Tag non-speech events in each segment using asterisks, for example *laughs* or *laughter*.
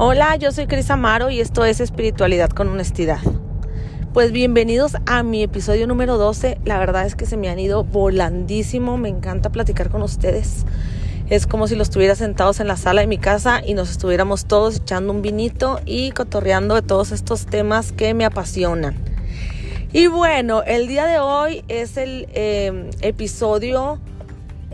Hola, yo soy Cris Amaro y esto es Espiritualidad con Honestidad. Pues bienvenidos a mi episodio número 12. La verdad es que se me han ido volandísimo. Me encanta platicar con ustedes. Es como si los estuviera sentados en la sala de mi casa y nos estuviéramos todos echando un vinito y cotorreando de todos estos temas que me apasionan. Y bueno, el día de hoy es el eh, episodio,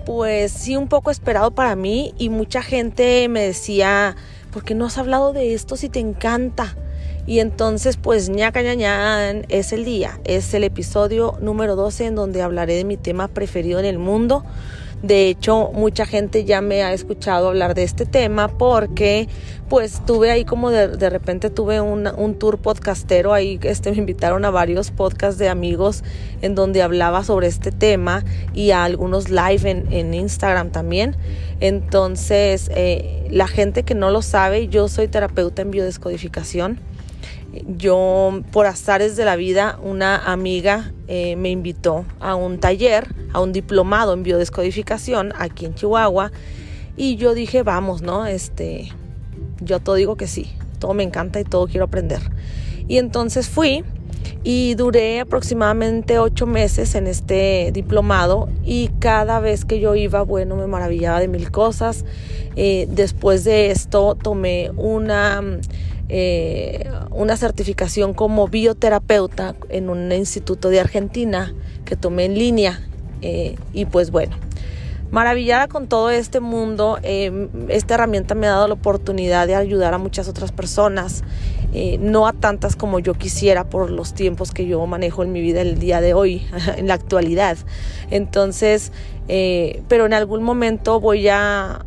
pues sí, un poco esperado para mí y mucha gente me decía porque no has hablado de esto si te encanta? Y entonces, pues ñaca ñañan, es el día, es el episodio número 12 en donde hablaré de mi tema preferido en el mundo. De hecho, mucha gente ya me ha escuchado hablar de este tema porque pues tuve ahí como de, de repente tuve un, un, tour podcastero, ahí este, me invitaron a varios podcasts de amigos en donde hablaba sobre este tema y a algunos live en, en Instagram también. Entonces, eh, la gente que no lo sabe, yo soy terapeuta en biodescodificación yo por azares de la vida, una amiga eh, me invitó a un taller, a un diplomado en biodescodificación aquí en Chihuahua y yo dije, vamos, ¿no? Este, yo todo digo que sí, todo me encanta y todo quiero aprender. Y entonces fui y duré aproximadamente ocho meses en este diplomado y cada vez que yo iba, bueno, me maravillaba de mil cosas. Eh, después de esto tomé una eh, una certificación como bioterapeuta en un instituto de Argentina que tomé en línea. Eh, y pues bueno, maravillada con todo este mundo, eh, esta herramienta me ha dado la oportunidad de ayudar a muchas otras personas, no a tantas como yo quisiera por los tiempos que yo manejo en mi vida el día de hoy, *laughs* en la actualidad. Entonces, pero en algún momento voy a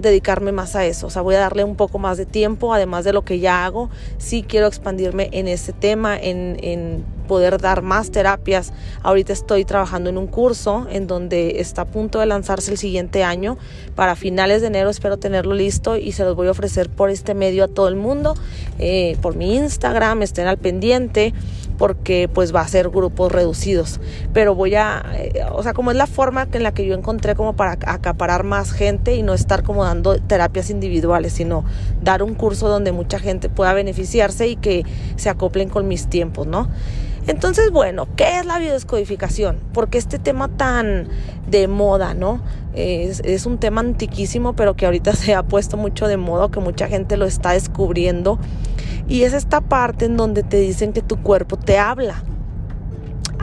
dedicarme más a eso, o sea, voy a darle un poco más de tiempo, además de lo que ya hago, sí quiero expandirme en ese tema, en, en poder dar más terapias. Ahorita estoy trabajando en un curso en donde está a punto de lanzarse el siguiente año. Para finales de enero espero tenerlo listo y se los voy a ofrecer por este medio a todo el mundo, eh, por mi Instagram, estén al pendiente porque pues va a ser grupos reducidos. Pero voy a, eh, o sea, como es la forma en la que yo encontré como para acaparar más gente y no estar como dando terapias individuales, sino dar un curso donde mucha gente pueda beneficiarse y que se acoplen con mis tiempos, ¿no? Entonces, bueno, ¿qué es la biodescodificación? Porque este tema tan de moda, ¿no? Es, es, un tema antiquísimo, pero que ahorita *laughs* se ha puesto mucho de moda, que mucha gente lo está descubriendo. Y es esta parte en donde te dicen que tu cuerpo te habla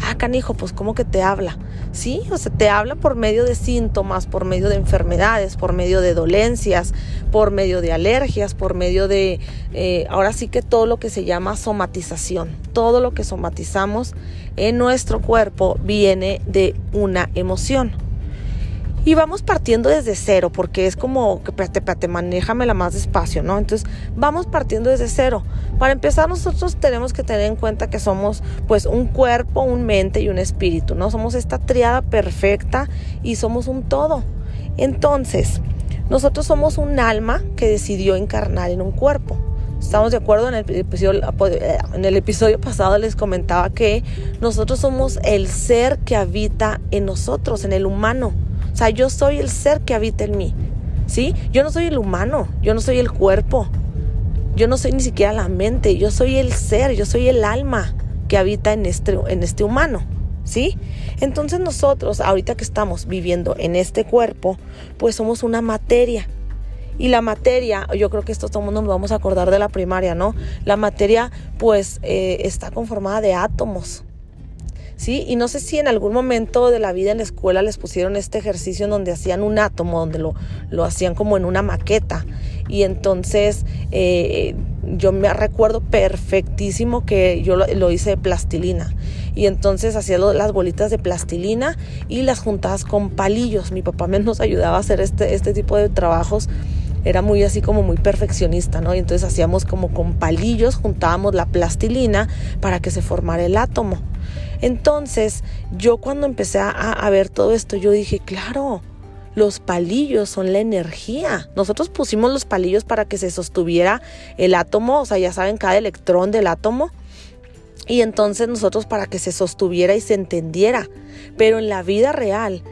ah, canijo, pues ¿cómo que te habla? Sí, o sea, te habla por medio de síntomas, por medio de enfermedades, por medio de dolencias, por medio de alergias, por medio de, eh, ahora sí que todo lo que se llama somatización, todo lo que somatizamos en nuestro cuerpo viene de una emoción. Y vamos partiendo desde cero, porque es como, que espérate, espérate, manéjamela más despacio, ¿no? Entonces, vamos partiendo desde cero. Para empezar, nosotros tenemos que tener en cuenta que somos, pues, un cuerpo, un mente y un espíritu, ¿no? Somos esta triada perfecta y somos un todo. Entonces, nosotros somos un alma que decidió encarnar en un cuerpo. Estamos de acuerdo en el en el episodio pasado les comentaba que nosotros somos el ser que habita en nosotros, en el humano. O sea, yo soy el ser que habita en mí. ¿Sí? Yo no soy el humano, yo no soy el cuerpo. Yo no soy ni siquiera la mente, yo soy el ser, yo soy el alma que habita en este, en este humano. ¿Sí? Entonces nosotros, ahorita que estamos viviendo en este cuerpo, pues somos una materia. Y la materia, yo creo que esto todo el mundo nos vamos a acordar de la primaria, ¿no? La materia pues eh, está conformada de átomos. ¿Sí? Y no sé si en algún momento de la vida en la escuela les pusieron este ejercicio en donde hacían un átomo, donde lo, lo hacían como en una maqueta. Y entonces eh, yo me recuerdo perfectísimo que yo lo, hice de plastilina. Y entonces hacía las bolitas de plastilina y las juntabas con palillos. Mi papá nos ayudaba a hacer este, este tipo de trabajos era muy así como muy perfeccionista, ¿no? Y entonces hacíamos como con palillos, juntábamos la plastilina para que se formara el átomo. Entonces, yo cuando empecé a, ver todo esto, yo dije, claro, los palillos son la energía. Nosotros pusimos los palillos para que se sostuviera el átomo, o sea, ya saben, cada electrón del átomo. Y entonces nosotros para que se sostuviera y se entendiera. Pero en la vida real,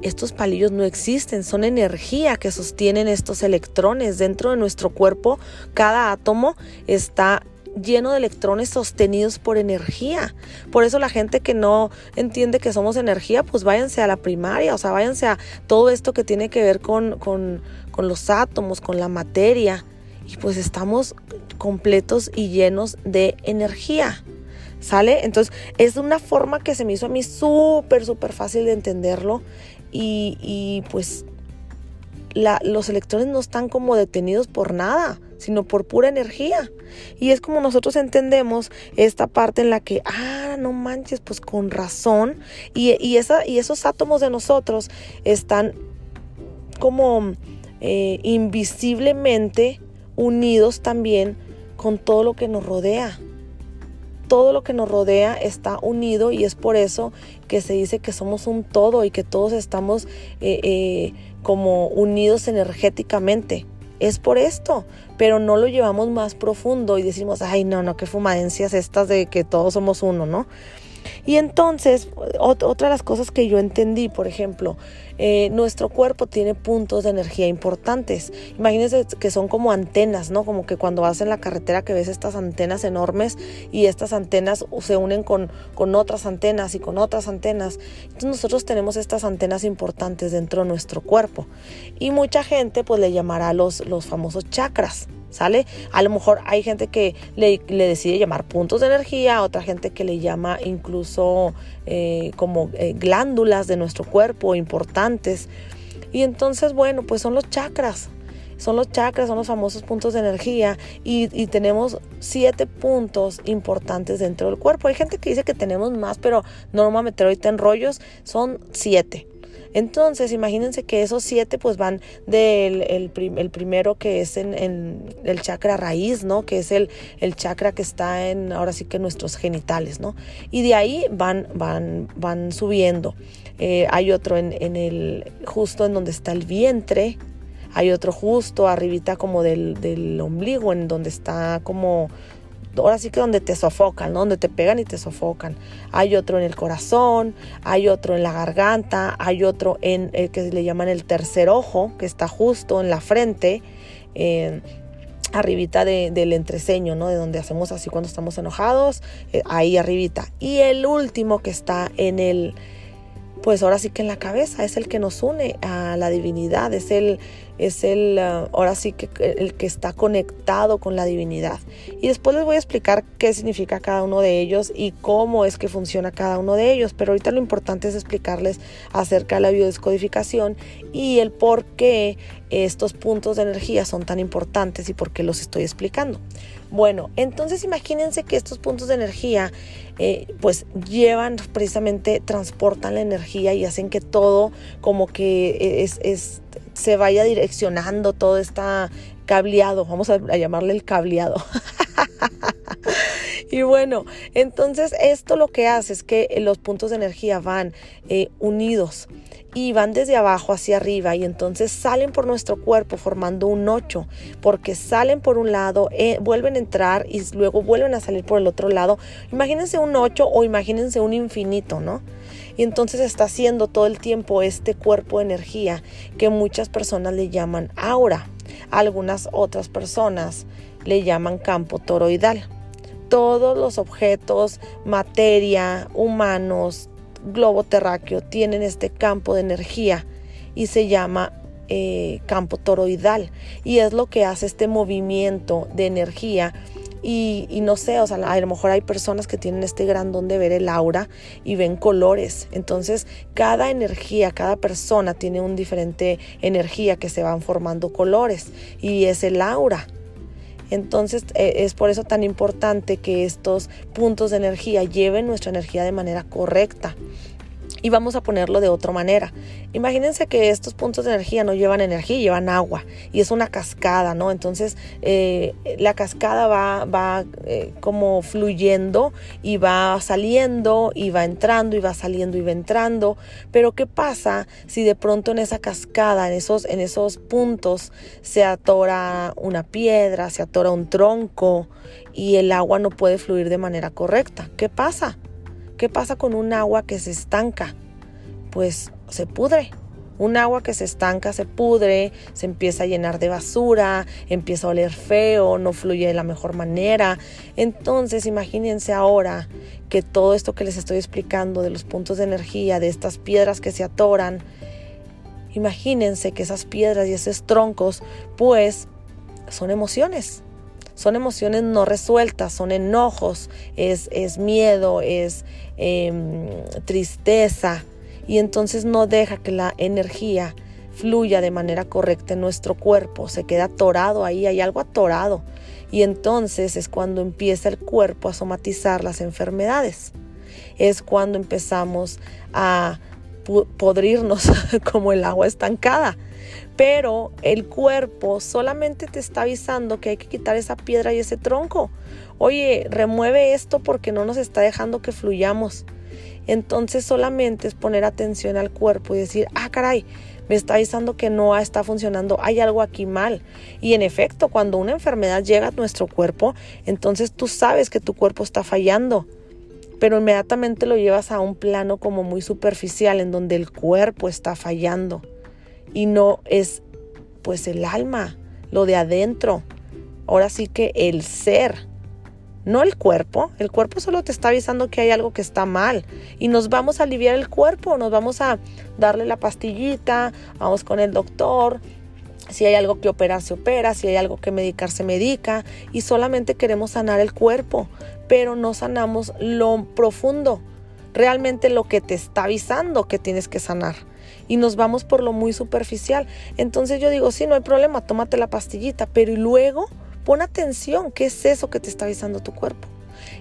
estos palillos no existen, son energía que sostienen estos electrones. Dentro de nuestro cuerpo, cada átomo está lleno de electrones sostenidos por energía. Por eso la gente que no entiende que somos energía, pues váyanse a la primaria, o sea, váyanse a todo esto que tiene que ver con, con, con los átomos, con la materia. Y pues estamos completos y llenos de energía. ¿Sale? Entonces es una forma que se me hizo a mí súper, súper fácil de entenderlo y, pues los electrones no están como detenidos por nada, sino por pura energía. Y es como nosotros entendemos esta parte en la que, ah, no manches, pues con razón. Y, esa, y esos átomos de nosotros están como eh, invisiblemente unidos también con todo lo que nos rodea todo lo que nos rodea está unido y es por eso que se dice que somos un todo y que todos estamos eh, eh, como unidos energéticamente. Es por esto, pero no lo llevamos más profundo y decimos, ay, no, no, qué fumadencias estas de que todos somos uno, ¿no? Y entonces, otra de las cosas que yo entendí, por ejemplo, eh, nuestro cuerpo tiene puntos de energía importantes. Imagínense que son como antenas, ¿no? Como que cuando vas en la carretera que ves estas antenas enormes y estas antenas se unen con, con otras antenas y con otras antenas. Entonces nosotros tenemos estas antenas importantes dentro de nuestro cuerpo. Y mucha gente pues le llamará los, los famosos chakras. ¿Sale? A lo mejor hay gente que le, decide llamar puntos de energía, otra gente que le llama incluso eh, como eh, glándulas de nuestro cuerpo importantes. Y entonces, bueno, pues son los chakras. Son los chakras, son los famosos puntos de energía y, tenemos siete puntos importantes dentro del cuerpo. Hay gente que dice que tenemos más, pero no me meter ahorita en rollos. Son siete. Entonces, imagínense que esos siete pues van del el, primero que es en, el chakra raíz, ¿no? Que es el, el chakra que está en, ahora sí que nuestros genitales, ¿no? Y de ahí van, van, van subiendo. Eh, hay otro en, en el, justo en donde está el vientre, hay otro justo arribita como del, del ombligo, en donde está como ahora sí que donde te sofocan, donde te pegan y te sofocan. Hay otro en el corazón, hay otro en la garganta, hay otro en el que le llaman el tercer ojo, que está justo en la frente. arribita del entreceño, ¿no? De donde hacemos así cuando estamos enojados, eh, ahí arribita. Y el último que está en el, pues ahora sí que en la cabeza, es el que nos une a la divinidad, es el, es el, ah, ahora sí que el que está conectado con la divinidad. Y después les voy a explicar qué significa cada uno de ellos y cómo es que funciona cada uno de ellos. Pero ahorita lo importante es explicarles acerca de la biodescodificación y el por qué estos puntos de energía son tan importantes y por qué los estoy explicando. Bueno, entonces imagínense que estos puntos de energía eh, pues llevan precisamente, transportan la energía y hacen que todo como que es, es se vaya direccionando todo está cableado, vamos a, llamarle el cableado. *laughs* y bueno, entonces esto lo que hace es que los puntos de energía van eh, unidos y van desde abajo hacia arriba y entonces salen por nuestro cuerpo formando un 8 porque salen por un lado, eh, vuelven a entrar y luego vuelven a salir por el otro lado. Imagínense un 8 o imagínense un infinito, ¿no? Y entonces está haciendo todo el tiempo este cuerpo de energía que muchas personas le llaman aura. Algunas otras personas le llaman campo toroidal. Todos los objetos, materia, humanos, globo terráqueo tienen este campo de energía y se llama eh, campo toroidal y es lo que hace este movimiento de energía y, no sé, o sea, a lo mejor hay personas que tienen este gran don de ver el aura y ven colores. Entonces, cada energía, cada persona tiene un diferente energía que se van formando colores y es el aura. Entonces e, es por eso tan importante que estos puntos de energía lleven nuestra energía de manera correcta. Y vamos a ponerlo de otra manera. Imagínense que estos puntos de energía no llevan energía, llevan agua y es una cascada, ¿no? Entonces eh, la cascada va, va eh, como fluyendo y va saliendo y va entrando y va saliendo y va entrando. Pero ¿qué pasa si de pronto en esa cascada, en esos, en esos puntos, se atora una piedra, se atora un tronco y el agua no puede fluir de manera correcta? ¿Qué pasa? ¿Qué pasa con un agua que se estanca? Pues se pudre, Un agua que se estanca, se pudre, se empieza a llenar de basura, empieza a oler feo, no fluye de la mejor manera. Entonces imagínense ahora que todo esto que les estoy explicando de los puntos de energía, de estas piedras que se atoran, imagínense que esas piedras y esos troncos pues son emociones son emociones no resueltas, son enojos, es, es miedo, es em, tristeza. Y entonces no deja que la energía fluya de manera correcta en nuestro cuerpo, se queda atorado ahí, hay algo atorado. Y entonces es cuando empieza el cuerpo a somatizar las enfermedades. Es cuando empezamos a podrirnos *laughs* como el agua estancada pero el cuerpo solamente te está avisando que hay que quitar esa piedra y ese tronco. Oye, remueve esto porque no nos está dejando que fluyamos. Entonces solamente es poner atención al cuerpo y decir, ah, caray, me está avisando que no está funcionando, hay algo aquí mal. Y en efecto, cuando una enfermedad llega a nuestro cuerpo, entonces tú sabes que tu cuerpo está fallando pero inmediatamente lo llevas a un plano como muy superficial en donde el cuerpo está fallando y no es pues el alma, lo de adentro. Ahora sí que el ser, no el cuerpo. El cuerpo solo te está avisando que hay algo que está mal y nos vamos a aliviar el cuerpo, nos vamos a darle la pastillita, vamos con el doctor. Si hay algo que operar, se opera, si hay algo que medicar, se medica y solamente queremos sanar el cuerpo, pero no sanamos lo profundo, realmente lo que te está avisando que tienes que sanar y nos vamos por lo muy superficial. Entonces yo digo, sí, no hay problema, tómate la pastillita, pero y luego pon atención, ¿qué es eso que te está avisando tu cuerpo?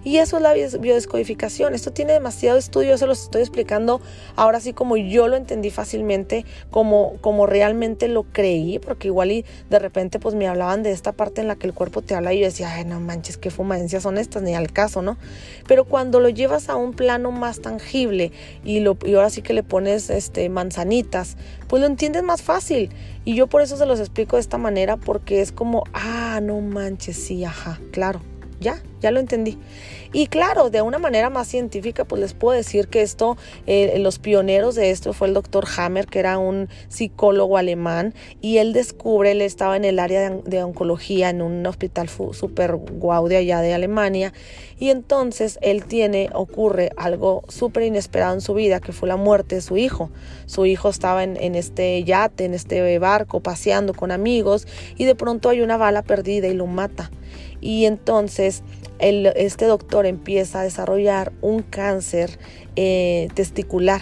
Y eso es la biodescodificación. Esto tiene demasiado estudio, yo se los estoy explicando ahora sí como yo lo entendí fácilmente, como, como realmente lo creí, porque igual y de repente pues me hablaban de esta parte en la que el cuerpo te habla y yo decía, ay no manches, qué fumadencias son estas, ni al caso, ¿no? Pero cuando lo llevas a un plano más tangible y, lo, y ahora sí que le pones este, manzanitas, pues lo entiendes más fácil. Y yo por eso se los explico de esta manera, porque es como, ah, no manches, sí, ajá, claro ya, ya lo entendí. Y claro, de una manera más científica, pues les puedo decir que esto, eh, los pioneros de esto fue el doctor Hammer, que era un psicólogo alemán, y él descubre, él estaba en el área de, oncología en un hospital súper guau de allá de Alemania, y entonces él tiene, ocurre algo súper inesperado en su vida, que fue la muerte de su hijo. Su hijo estaba en este yate, en este barco, paseando con amigos, y de pronto hay una bala perdida y lo mata y entonces este doctor empieza a desarrollar un cáncer eh, testicular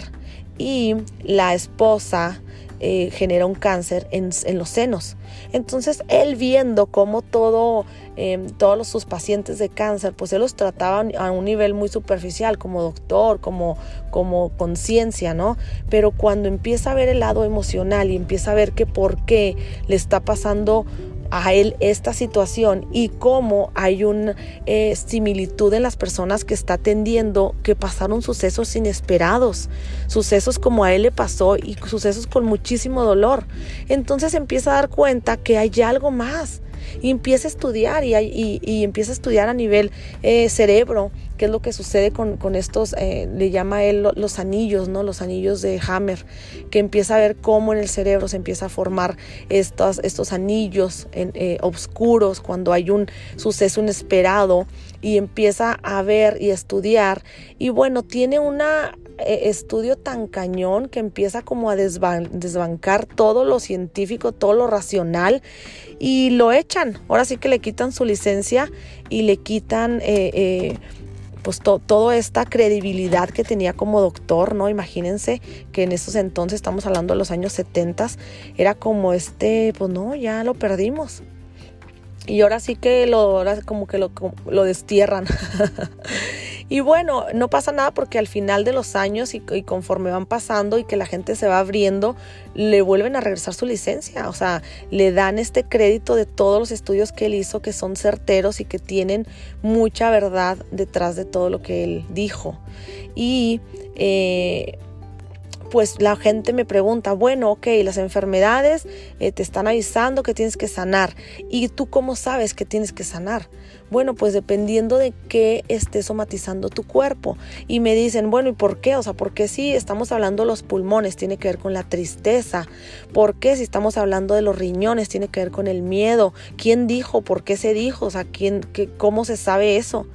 y la esposa eh, genera un cáncer en, los senos. Entonces él viendo cómo todo, em, todos sus pacientes de cáncer, pues él los trataba a un nivel muy superficial, como doctor, como, como conciencia, ¿no? Pero cuando empieza a ver el lado emocional y empieza a ver que por qué le está pasando a él esta situación y cómo hay una eh, similitud en las personas que está atendiendo que pasaron sucesos inesperados, sucesos como a él le pasó y sucesos con muchísimo dolor. Entonces empieza a dar cuenta que hay algo más y empieza a estudiar y, y, empieza a estudiar a nivel eh, cerebro qué es lo que sucede con, con estos, eh, le llama él los anillos, ¿no? Los anillos de Hammer, que empieza a ver cómo en el cerebro se empieza a formar estos, estos anillos en, eh, oscuros cuando hay un suceso inesperado y empieza a ver y estudiar. Y bueno, tiene un estudio tan cañón que empieza como a desbancar todo lo científico, todo lo racional y lo echan. Ahora sí que le quitan su licencia y le quitan eh, pues toda esta credibilidad que tenía como doctor, ¿no? Imagínense que en esos entonces, estamos hablando de los años 70, era como este, pues no, ya lo perdimos. Y ahora sí que lo, ahora como que lo, lo destierran. *laughs* Y bueno, no pasa nada porque al final de los años y, conforme van pasando y que la gente se va abriendo, le vuelven a regresar su licencia. O sea, le dan este crédito de todos los estudios que él hizo que son certeros y que tienen mucha verdad detrás de todo lo que él dijo. Y eh, pues la gente me pregunta, bueno, ok, las enfermedades eh, te están avisando que tienes que sanar. ¿Y tú cómo sabes que tienes que sanar? Bueno, pues dependiendo de qué esté somatizando tu cuerpo. Y me dicen, bueno, ¿y por qué? O sea, ¿por qué si estamos hablando de los pulmones tiene que ver con la tristeza? ¿Por qué si estamos hablando de los riñones tiene que ver con el miedo? ¿Quién dijo? ¿Por qué se dijo? O sea, ¿quién, qué, ¿cómo se sabe eso?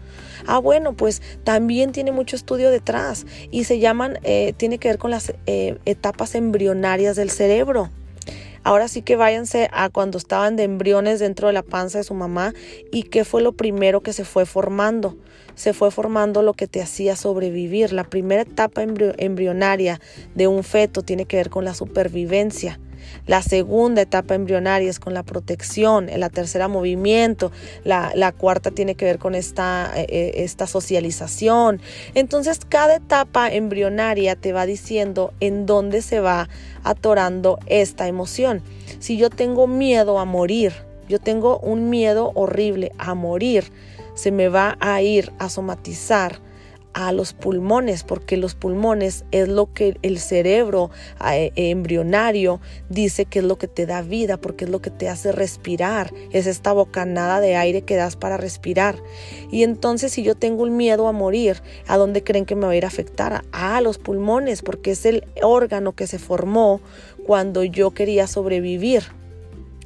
Ah, bueno, pues también tiene mucho estudio detrás y se llaman, eh, tiene que ver con las eh, etapas embrionarias del cerebro. Ahora sí que váyanse a cuando estaban de embriones dentro de la panza de su mamá y qué fue lo primero que se fue formando. Se fue formando lo que te hacía sobrevivir. La primera etapa embrionaria de un feto tiene que ver con la supervivencia. La segunda etapa embrionaria es con la protección, la tercera movimiento, la, cuarta tiene que ver con esta, eh, eh, esta socialización. Entonces cada etapa embrionaria te va diciendo en dónde se va atorando esta emoción. Si yo tengo miedo a morir, yo tengo un miedo horrible a morir, se me va a ir a somatizar a los pulmones, porque los pulmones es lo que el cerebro eh, embrionario dice que es lo que te da vida, porque es lo que te hace respirar, es esta bocanada de aire que das para respirar. Y entonces si yo tengo un miedo a morir, ¿a dónde creen que me va a ir a afectar? A los pulmones, porque es el órgano que se formó cuando yo quería sobrevivir.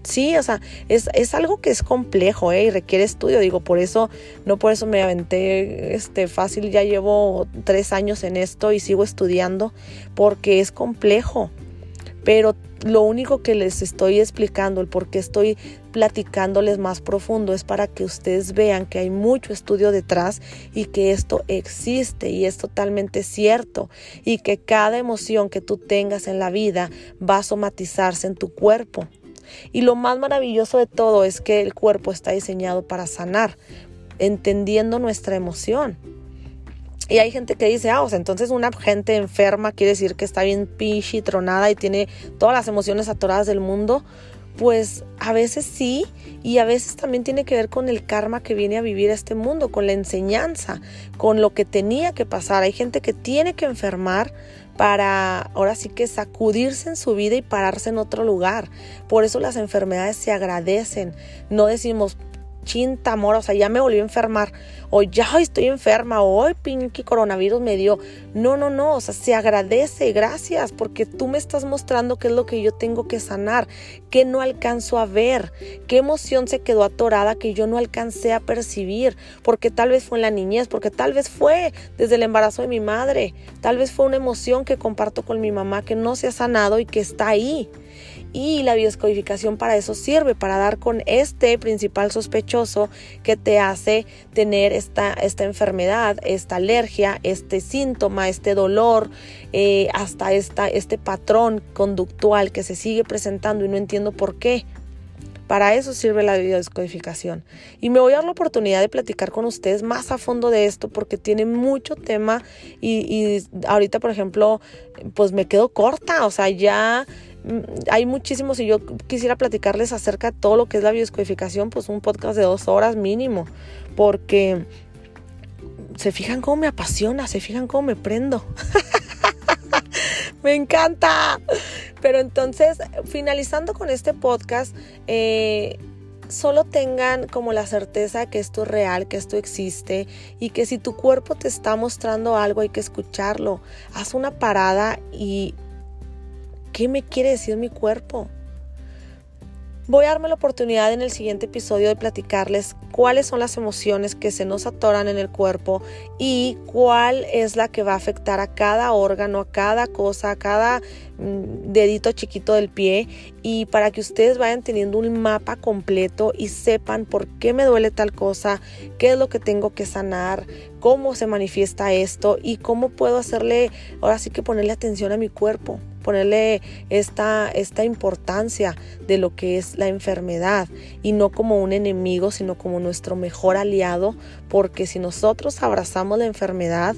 Sí, o sea, es, es, algo que es complejo ¿eh? y requiere estudio. Digo, por eso, no por eso me aventé este, fácil. Ya llevo tres años en esto y sigo estudiando porque es complejo. Pero lo único que les estoy explicando, el por qué estoy platicándoles más profundo, es para que ustedes vean que hay mucho estudio detrás y que esto existe y es totalmente cierto y que cada emoción que tú tengas en la vida va a somatizarse en tu cuerpo. Y lo más maravilloso de todo es que el cuerpo está diseñado para sanar, entendiendo nuestra emoción. Y hay gente que dice, ah, o sea, entonces una gente enferma quiere decir que está bien pichi, tronada y tiene todas las emociones atoradas del mundo. Pues a veces sí, y a veces también tiene que ver con el karma que viene a vivir este mundo, con la enseñanza, con lo que tenía que pasar. Hay gente que tiene que enfermar para ahora sí que sacudirse en su vida y pararse en otro lugar. Por eso las enfermedades se agradecen. No decimos, chinta, amor, o sea, ya me volvió a enfermar, o ya estoy enferma, o hoy pinky coronavirus me dio. No, no, no, o sea, se agradece, gracias, porque tú me estás mostrando qué es lo que yo tengo que sanar, que no alcanzo a ver, qué emoción se quedó atorada que yo no alcancé a percibir, porque tal vez fue en la niñez, porque tal vez fue desde el embarazo de mi madre, tal vez fue una emoción que comparto con mi mamá que no se ha sanado y que está ahí. Y la bioscodificación para eso sirve, para dar con este principal sospechoso que te hace tener esta, esta enfermedad, esta alergia, este síntoma, este dolor, eh, hasta esta, este patrón conductual que se sigue presentando y no entiendo por qué. Para eso sirve la biodescodificación. Y me voy a dar la oportunidad de platicar con ustedes más a fondo de esto porque tiene mucho tema y, ahorita, por ejemplo, pues me quedo corta, o sea, ya hay muchísimos y yo quisiera platicarles acerca de todo lo que es la biodescodificación, pues un podcast de dos horas mínimo, porque se fijan cómo me apasiona, se fijan cómo me prendo. *laughs* me encanta. Pero entonces, finalizando con este podcast, eh, solo tengan como la certeza que esto es real, que esto existe y que si tu cuerpo te está mostrando algo hay que escucharlo. Haz una parada y ¿Qué me quiere decir mi cuerpo? Voy a darme la oportunidad en el siguiente episodio de platicarles cuáles son las emociones que se nos atoran en el cuerpo y cuál es la que va a afectar a cada órgano, a cada cosa, a cada mm, dedito chiquito del pie y para que ustedes vayan teniendo un mapa completo y sepan por qué me duele tal cosa, qué es lo que tengo que sanar, cómo se manifiesta esto y cómo puedo hacerle, ahora sí que ponerle atención a mi cuerpo ponerle esta, esta importancia de lo que es la enfermedad y no como un enemigo, sino como nuestro mejor aliado, porque si nosotros abrazamos la enfermedad,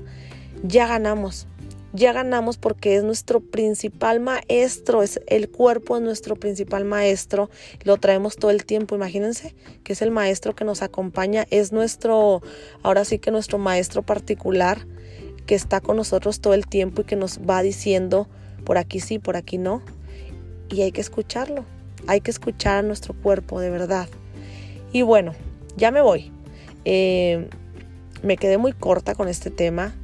ya ganamos. Ya ganamos porque es nuestro principal maestro, es el cuerpo es nuestro principal maestro, lo traemos todo el tiempo, imagínense que es el maestro que nos acompaña, es nuestro, ahora sí que nuestro maestro particular que está con nosotros todo el tiempo y que nos va diciendo por aquí sí, por aquí no. Y hay que escucharlo, hay que escuchar a nuestro cuerpo de verdad. Y bueno, ya me voy. Eh, me quedé muy corta con este tema.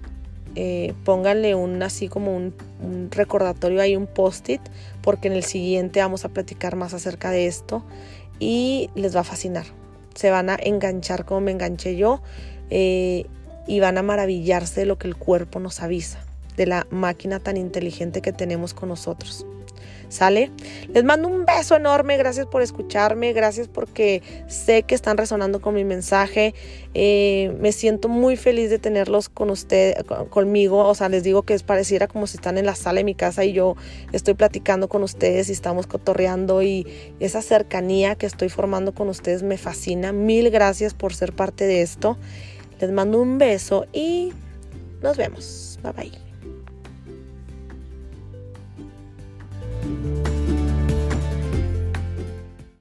Eh, pónganle un así como un, un recordatorio ahí, un post-it, porque en el siguiente vamos a platicar más acerca de esto y les va a fascinar. Se van a enganchar como me enganché yo eh, y van a maravillarse de lo que el cuerpo nos avisa, de la máquina tan inteligente que tenemos con nosotros. ¿Sale? Les mando un beso enorme, gracias por escucharme, gracias porque sé que están resonando con mi mensaje. Eh, me siento muy feliz de tenerlos con usted, conmigo. O sea, les digo que es pareciera como si están en la sala de mi casa y yo estoy platicando con ustedes y estamos cotorreando y esa cercanía que estoy formando con ustedes me fascina. Mil gracias por ser parte de esto. Les mando un beso y nos vemos. Bye bye. Bye.